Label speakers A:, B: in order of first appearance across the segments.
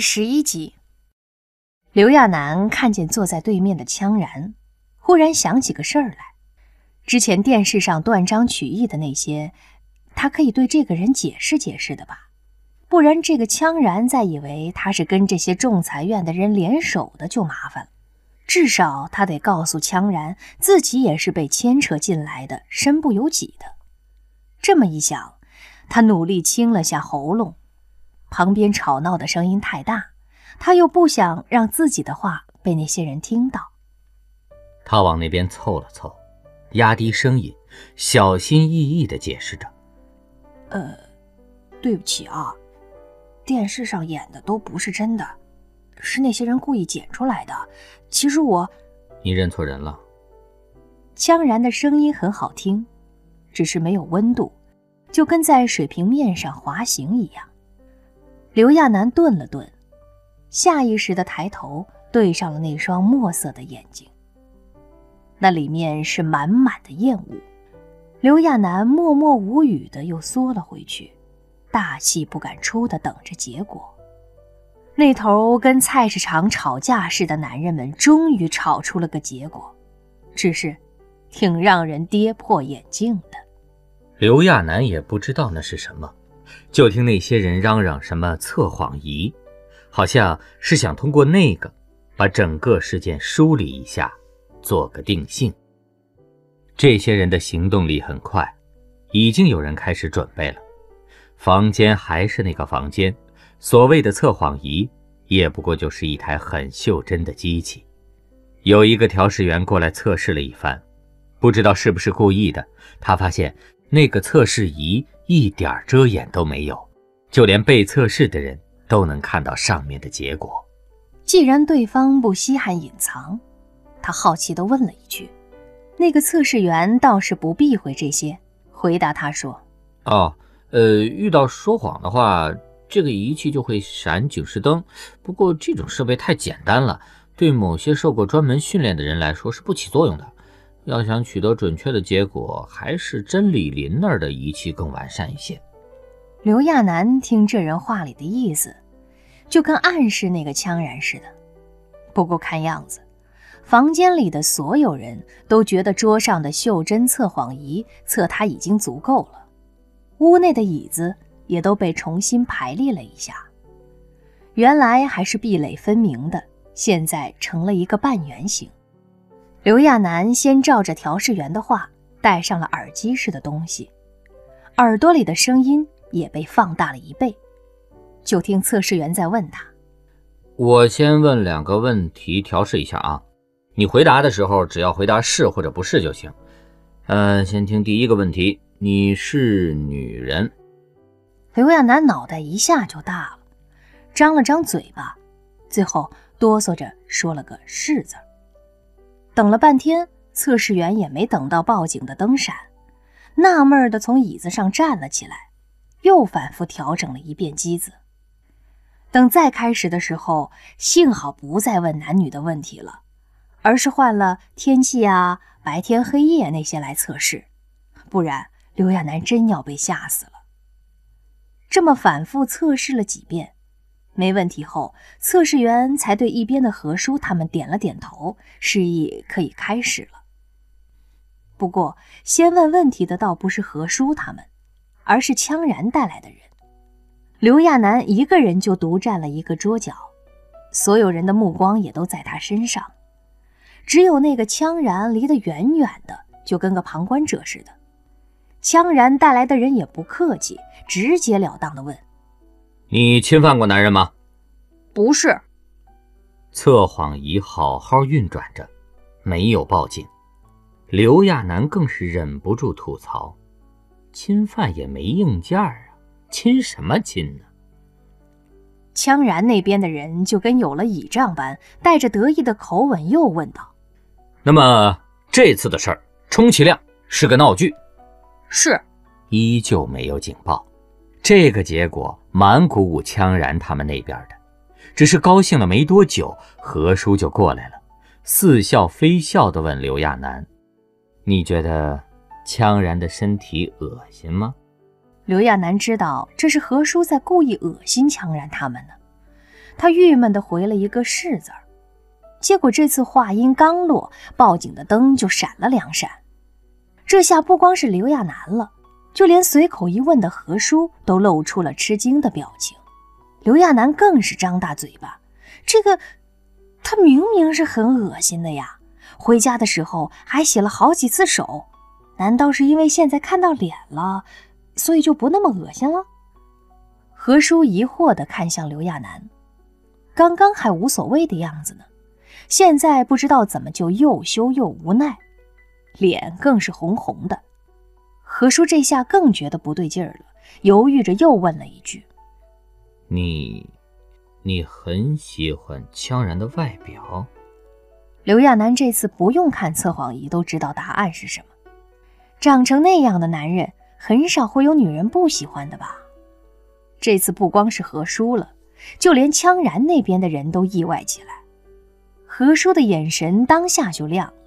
A: 十一集，刘亚楠看见坐在对面的羌然，忽然想起个事儿来。之前电视上断章取义的那些，他可以对这个人解释解释的吧？不然这个羌然再以为他是跟这些仲裁院的人联手的，就麻烦了。至少他得告诉羌然，自己也是被牵扯进来的，身不由己的。这么一想，他努力清了下喉咙。旁边吵闹的声音太大，他又不想让自己的话被那些人听到。
B: 他往那边凑了凑，压低声音，小心翼翼地解释着：“
A: 呃，对不起啊，电视上演的都不是真的，是那些人故意剪出来的。其实我……
B: 你认错人了。”
A: 羌然的声音很好听，只是没有温度，就跟在水平面上滑行一样。刘亚楠顿了顿，下意识地抬头对上了那双墨色的眼睛，那里面是满满的厌恶。刘亚楠默默无语的又缩了回去，大气不敢出的等着结果。那头跟菜市场吵架似的男人们终于吵出了个结果，只是挺让人跌破眼镜的。
B: 刘亚楠也不知道那是什么。就听那些人嚷嚷什么测谎仪，好像是想通过那个把整个事件梳理一下，做个定性。这些人的行动力很快，已经有人开始准备了。房间还是那个房间，所谓的测谎仪也不过就是一台很袖珍的机器。有一个调试员过来测试了一番，不知道是不是故意的，他发现那个测试仪。一点遮掩都没有，就连被测试的人都能看到上面的结果。
A: 既然对方不稀罕隐藏，他好奇地问了一句：“那个测试员倒是不避讳这些，回答他说：‘
C: 哦，呃，遇到说谎的话，这个仪器就会闪警示灯。不过这种设备太简单了，对某些受过专门训练的人来说是不起作用的。’”要想取得准确的结果，还是真理林那儿的仪器更完善一些。
A: 刘亚楠听这人话里的意思，就跟暗示那个羌然似的。不过看样子，房间里的所有人都觉得桌上的袖珍测谎仪测他已经足够了。屋内的椅子也都被重新排列了一下，原来还是壁垒分明的，现在成了一个半圆形。刘亚楠先照着调试员的话戴上了耳机似的东西，耳朵里的声音也被放大了一倍。就听测试员在问他：“
C: 我先问两个问题，调试一下啊。你回答的时候只要回答是或者不是就行。嗯，先听第一个问题，你是女人？”
A: 刘亚楠脑袋一下就大了，张了张嘴巴，最后哆嗦着说了个“是”字。等了半天，测试员也没等到报警的灯闪，纳闷的从椅子上站了起来，又反复调整了一遍机子。等再开始的时候，幸好不再问男女的问题了，而是换了天气啊、白天黑夜那些来测试，不然刘亚楠真要被吓死了。这么反复测试了几遍。没问题后，测试员才对一边的何叔他们点了点头，示意可以开始了。不过，先问问题的倒不是何叔他们，而是羌然带来的人。刘亚楠一个人就独占了一个桌角，所有人的目光也都在他身上，只有那个羌然离得远远的，就跟个旁观者似的。羌然带来的人也不客气，直截了当地问。
C: 你侵犯过男人吗？
A: 不是。
B: 测谎仪好好运转着，没有报警。刘亚楠更是忍不住吐槽：“侵犯也没硬件啊，亲什么亲呢？”
A: 羌然那边的人就跟有了倚仗般，带着得意的口吻又问道：“
C: 那么这次的事儿，充其量是个闹剧？”“
A: 是。”
B: 依旧没有警报。这个结果蛮鼓舞羌然他们那边的，只是高兴了没多久，何叔就过来了，似笑非笑地问刘亚楠：“你觉得羌然的身体恶心吗？”
A: 刘亚楠知道这是何叔在故意恶心羌然他们呢，他郁闷地回了一个“是”字儿。结果这次话音刚落，报警的灯就闪了两闪。这下不光是刘亚楠了，就连随口一问的何叔都露出了吃惊的表情。刘亚楠更是张大嘴巴，这个他明明是很恶心的呀！回家的时候还洗了好几次手，难道是因为现在看到脸了，所以就不那么恶心了？何叔疑惑地看向刘亚楠，刚刚还无所谓的样子呢。现在不知道怎么就又羞又无奈，脸更是红红的。何叔这下更觉得不对劲儿了，犹豫着又问了一句：“
C: 你，你很喜欢羌然的外表？”
A: 刘亚楠这次不用看测谎仪都知道答案是什么。长成那样的男人，很少会有女人不喜欢的吧？这次不光是何叔了，就连羌然那边的人都意外起来。何叔的眼神当下就亮了，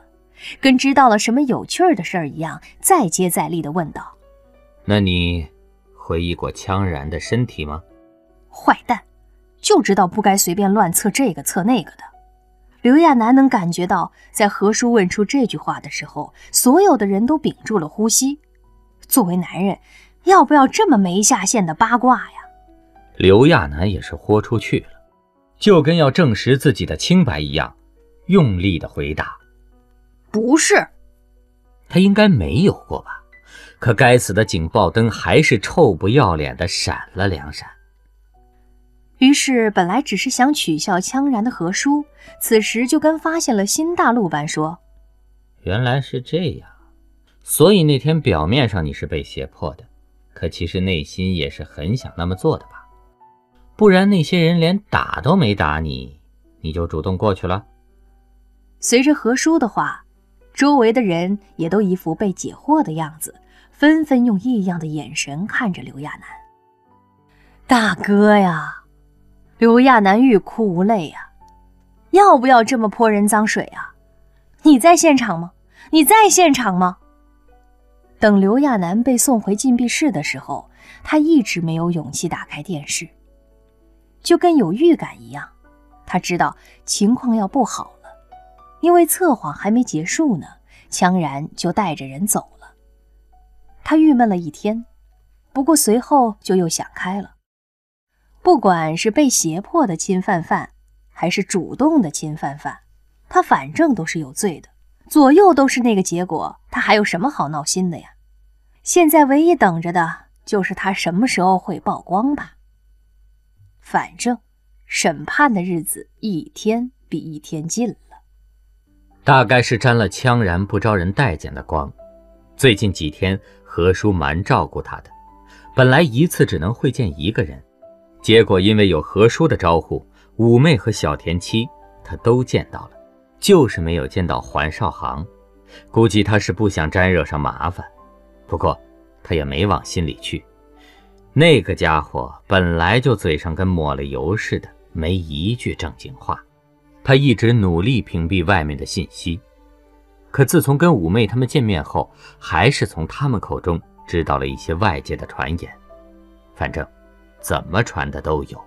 A: 跟知道了什么有趣儿的事儿一样，再接再厉地问道：“
C: 那你回忆过羌然的身体吗？”
A: 坏蛋，就知道不该随便乱测这个测那个的。刘亚楠能感觉到，在何叔问出这句话的时候，所有的人都屏住了呼吸。作为男人，要不要这么没下限的八卦呀？
B: 刘亚楠也是豁出去了，就跟要证实自己的清白一样。用力的回答：“
A: 不是，
B: 他应该没有过吧？可该死的警报灯还是臭不要脸的闪了两闪。
A: 于是，本来只是想取笑羌然的何叔，此时就跟发现了新大陆般说：‘
B: 原来是这样，所以那天表面上你是被胁迫的，可其实内心也是很想那么做的吧？不然那些人连打都没打你，你就主动过去了。’”
A: 随着何叔的话，周围的人也都一副被解惑的样子，纷纷用异样的眼神看着刘亚楠。大哥呀，刘亚楠欲哭无泪呀，要不要这么泼人脏水啊？你在现场吗？你在现场吗？等刘亚楠被送回禁闭室的时候，他一直没有勇气打开电视，就跟有预感一样，他知道情况要不好。因为测谎还没结束呢，羌然就带着人走了。他郁闷了一天，不过随后就又想开了。不管是被胁迫的侵犯犯，还是主动的侵犯犯，他反正都是有罪的，左右都是那个结果，他还有什么好闹心的呀？现在唯一等着的就是他什么时候会曝光吧。反正审判的日子一天比一天近了。
B: 大概是沾了羌然不招人待见的光。最近几天，何叔蛮照顾他的。本来一次只能会见一个人，结果因为有何叔的招呼，五妹和小田七他都见到了，就是没有见到环少航。估计他是不想沾惹上麻烦，不过他也没往心里去。那个家伙本来就嘴上跟抹了油似的，没一句正经话。他一直努力屏蔽外面的信息，可自从跟五妹他们见面后，还是从他们口中知道了一些外界的传言。反正，怎么传的都有。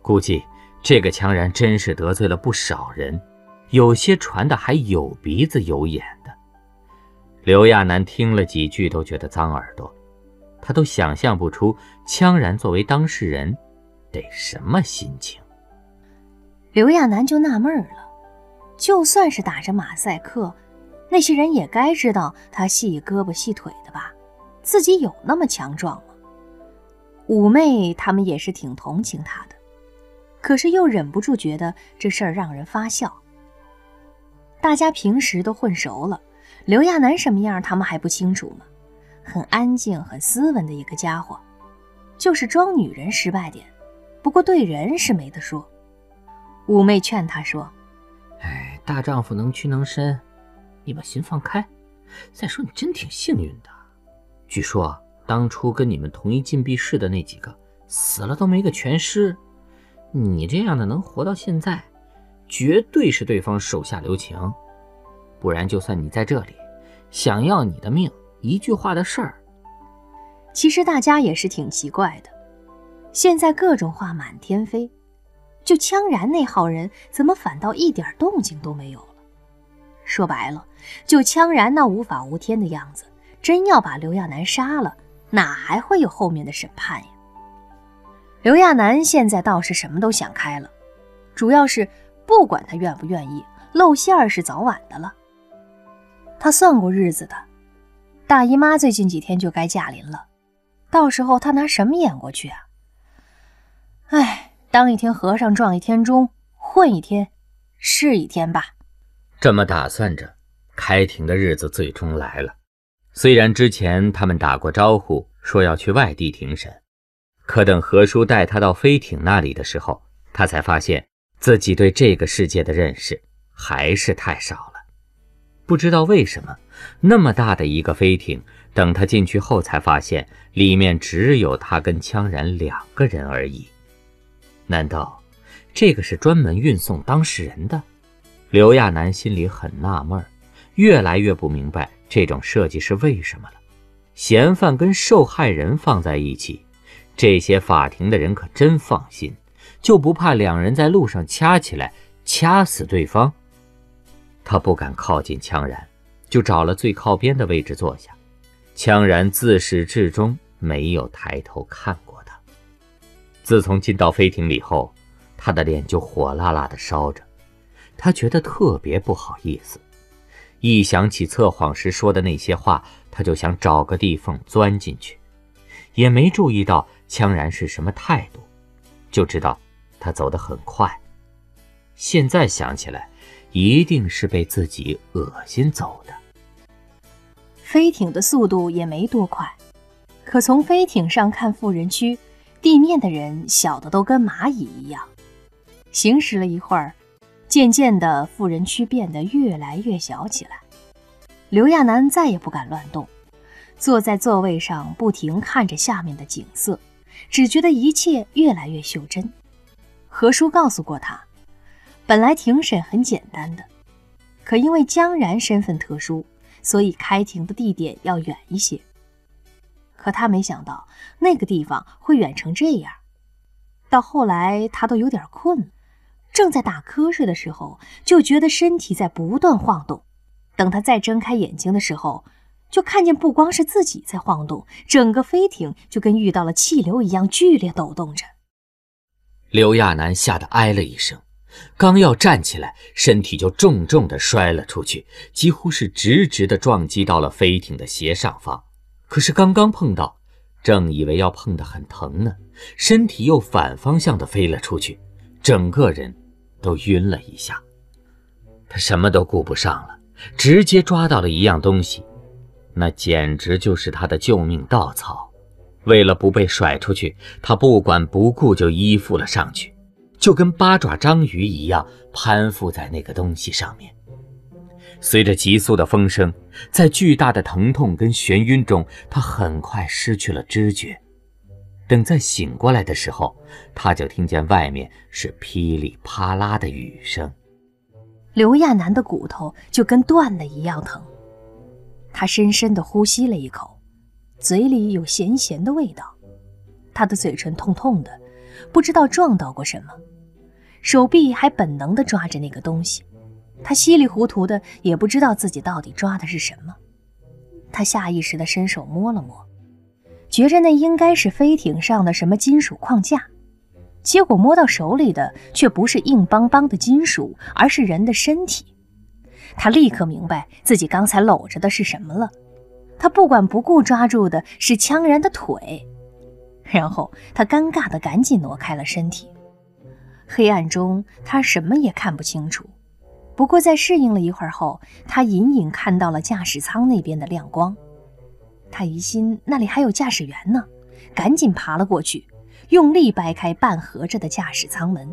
B: 估计这个羌然真是得罪了不少人，有些传的还有鼻子有眼的。刘亚楠听了几句都觉得脏耳朵，他都想象不出羌然作为当事人得什么心情。
A: 刘亚楠就纳闷了，就算是打着马赛克，那些人也该知道他细胳膊细腿的吧？自己有那么强壮吗？五妹他们也是挺同情他的，可是又忍不住觉得这事儿让人发笑。大家平时都混熟了，刘亚楠什么样他们还不清楚吗？很安静、很斯文的一个家伙，就是装女人失败点，不过对人是没得说。五妹劝他说：“
C: 哎，大丈夫能屈能伸，你把心放开。再说你真挺幸运的，据说当初跟你们同一禁闭室的那几个死了都没个全尸，你这样的能活到现在，绝对是对方手下留情。不然，就算你在这里，想要你的命，一句话的事儿。
A: 其实大家也是挺奇怪的，现在各种话满天飞。”就羌然那号人怎么反倒一点动静都没有了？说白了，就羌然那无法无天的样子，真要把刘亚楠杀了，哪还会有后面的审判呀？刘亚楠现在倒是什么都想开了，主要是不管他愿不愿意，露馅儿是早晚的了。他算过日子的，大姨妈最近几天就该驾临了，到时候他拿什么演过去啊？哎，当一天和尚撞一天钟，混一天是一天吧。
B: 这么打算着，开庭的日子最终来了。虽然之前他们打过招呼，说要去外地庭审，可等何叔带他到飞艇那里的时候，他才发现自己对这个世界的认识还是太少了。不知道为什么，那么大的一个飞艇，等他进去后，才发现里面只有他跟羌然两个人而已。难道这个是专门运送当事人的？刘亚楠心里很纳闷，越来越不明白这种设计是为什么了。嫌犯跟受害人放在一起，这些法庭的人可真放心，就不怕两人在路上掐起来，掐死对方。他不敢靠近羌然，就找了最靠边的位置坐下。羌然自始至终没有抬头看过。自从进到飞艇里后，他的脸就火辣辣的烧着，他觉得特别不好意思。一想起测谎时说的那些话，他就想找个地缝钻进去。也没注意到羌然是什么态度，就知道他走得很快。现在想起来，一定是被自己恶心走的。
A: 飞艇的速度也没多快，可从飞艇上看富人区。地面的人小的都跟蚂蚁一样，行驶了一会儿，渐渐的富人区变得越来越小起来。刘亚楠再也不敢乱动，坐在座位上不停看着下面的景色，只觉得一切越来越袖珍。何叔告诉过他，本来庭审很简单的，可因为江然身份特殊，所以开庭的地点要远一些。可他没想到那个地方会远成这样，到后来他都有点困，正在打瞌睡的时候，就觉得身体在不断晃动。等他再睁开眼睛的时候，就看见不光是自己在晃动，整个飞艇就跟遇到了气流一样剧烈抖动着。
B: 刘亚楠吓得哎了一声，刚要站起来，身体就重重的摔了出去，几乎是直直的撞击到了飞艇的斜上方。可是刚刚碰到，正以为要碰得很疼呢，身体又反方向的飞了出去，整个人都晕了一下。他什么都顾不上了，直接抓到了一样东西，那简直就是他的救命稻草。为了不被甩出去，他不管不顾就依附了上去，就跟八爪章鱼一样攀附在那个东西上面。随着急速的风声，在巨大的疼痛跟眩晕中，他很快失去了知觉。等再醒过来的时候，他就听见外面是噼里啪啦的雨声。
A: 刘亚楠的骨头就跟断了一样疼。他深深地呼吸了一口，嘴里有咸咸的味道。他的嘴唇痛痛的，不知道撞到过什么，手臂还本能地抓着那个东西。他稀里糊涂的，也不知道自己到底抓的是什么。他下意识的伸手摸了摸，觉着那应该是飞艇上的什么金属框架，结果摸到手里的却不是硬邦邦的金属，而是人的身体。他立刻明白自己刚才搂着的是什么了。他不管不顾抓住的是羌然的腿，然后他尴尬的赶紧挪开了身体。黑暗中，他什么也看不清楚。不过，在适应了一会儿后，他隐隐看到了驾驶舱那边的亮光。他疑心那里还有驾驶员呢，赶紧爬了过去，用力掰开半合着的驾驶舱门。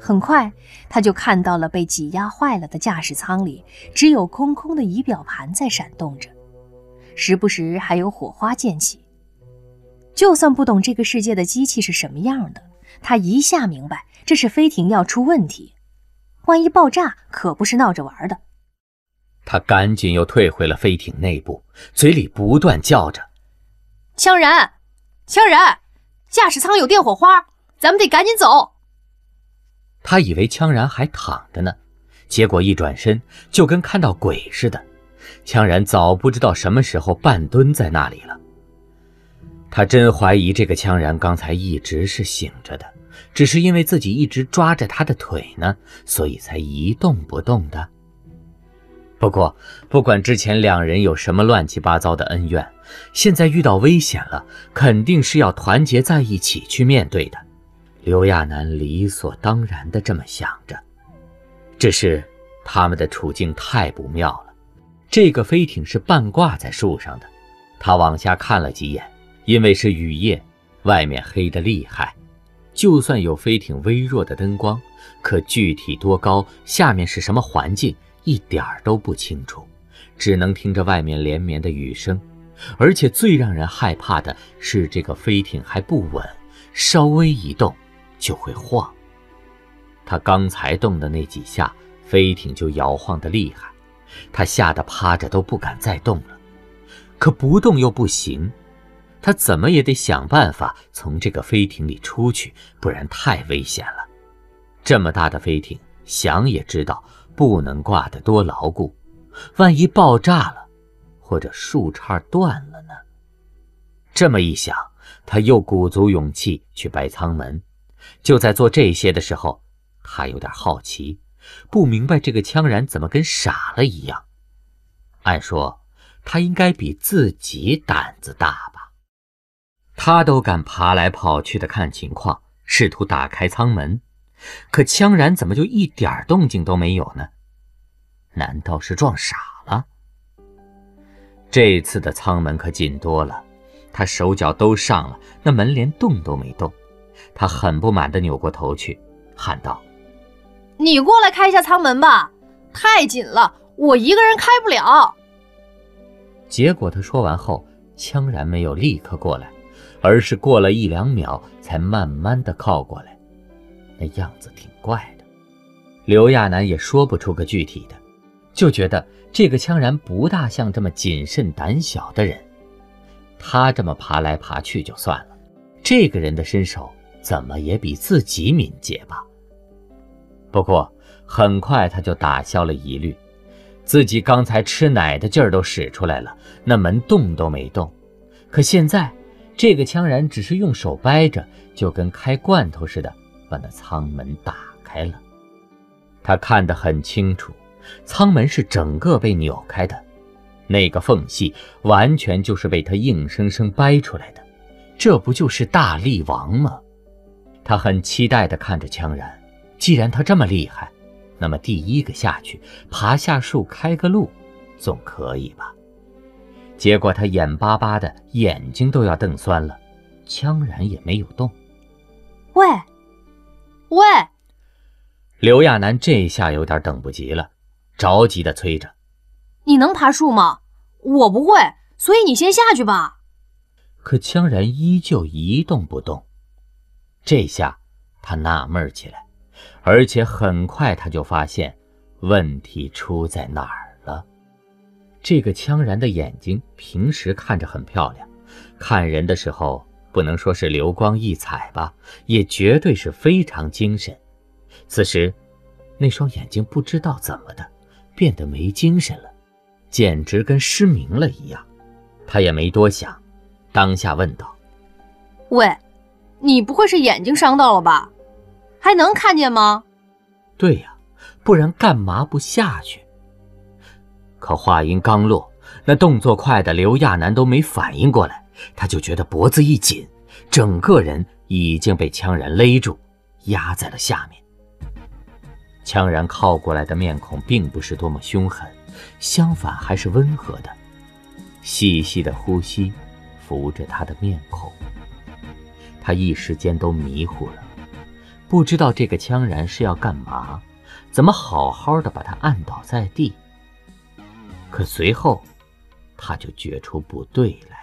A: 很快，他就看到了被挤压坏了的驾驶舱里，只有空空的仪表盘在闪动着，时不时还有火花溅起。就算不懂这个世界的机器是什么样的，他一下明白这是飞艇要出问题。万一爆炸，可不是闹着玩的。
B: 他赶紧又退回了飞艇内部，嘴里不断叫着：“
A: 羌然，羌然，驾驶舱有电火花，咱们得赶紧走。”
B: 他以为羌然还躺着呢，结果一转身就跟看到鬼似的。羌然早不知道什么时候半蹲在那里了。他真怀疑这个羌然刚才一直是醒着的，只是因为自己一直抓着他的腿呢，所以才一动不动的。不过，不管之前两人有什么乱七八糟的恩怨，现在遇到危险了，肯定是要团结在一起去面对的。刘亚楠理所当然的这么想着，只是他们的处境太不妙了。这个飞艇是半挂在树上的，他往下看了几眼，因为是雨夜，外面黑得厉害，就算有飞艇微弱的灯光，可具体多高，下面是什么环境，一点儿都不清楚，只能听着外面连绵的雨声。而且最让人害怕的是，这个飞艇还不稳，稍微一动。就会晃。他刚才动的那几下，飞艇就摇晃得厉害，他吓得趴着都不敢再动了。可不动又不行，他怎么也得想办法从这个飞艇里出去，不然太危险了。这么大的飞艇，想也知道不能挂得多牢固，万一爆炸了，或者树杈断了呢？这么一想，他又鼓足勇气去掰舱门。就在做这些的时候，他有点好奇，不明白这个羌然怎么跟傻了一样。按说他应该比自己胆子大吧？他都敢爬来跑去的看情况，试图打开舱门，可羌然怎么就一点动静都没有呢？难道是撞傻了？这次的舱门可紧多了，他手脚都上了，那门连动都没动。他很不满地扭过头去，喊道：“
A: 你过来开一下舱门吧，太紧了，我一个人开不了。”
B: 结果他说完后，羌然没有立刻过来，而是过了一两秒才慢慢的靠过来，那样子挺怪的。刘亚楠也说不出个具体的，就觉得这个羌然不大像这么谨慎胆小的人。他这么爬来爬去就算了，这个人的身手。怎么也比自己敏捷吧。不过很快他就打消了疑虑，自己刚才吃奶的劲儿都使出来了，那门动都没动。可现在这个羌然只是用手掰着，就跟开罐头似的，把那舱门打开了。他看得很清楚，舱门是整个被扭开的，那个缝隙完全就是被他硬生生掰出来的。这不就是大力王吗？他很期待地看着羌然，既然他这么厉害，那么第一个下去爬下树开个路，总可以吧？结果他眼巴巴的，眼睛都要瞪酸了，羌然也没有动。
A: 喂，喂！
B: 刘亚楠这下有点等不及了，着急的催着：“
A: 你能爬树吗？我不会，所以你先下去吧。”
B: 可羌然依旧一动不动。这下他纳闷起来，而且很快他就发现问题出在哪儿了。这个羌然的眼睛平时看着很漂亮，看人的时候不能说是流光溢彩吧，也绝对是非常精神。此时，那双眼睛不知道怎么的变得没精神了，简直跟失明了一样。他也没多想，当下问道：“
A: 喂。”你不会是眼睛伤到了吧？还能看见吗？
B: 对呀，不然干嘛不下去？可话音刚落，那动作快的刘亚楠都没反应过来，他就觉得脖子一紧，整个人已经被羌然勒住，压在了下面。羌然靠过来的面孔并不是多么凶狠，相反还是温和的，细细的呼吸扶着他的面孔。他一时间都迷糊了，不知道这个羌然是要干嘛，怎么好好的把他按倒在地。可随后，他就觉出不对了。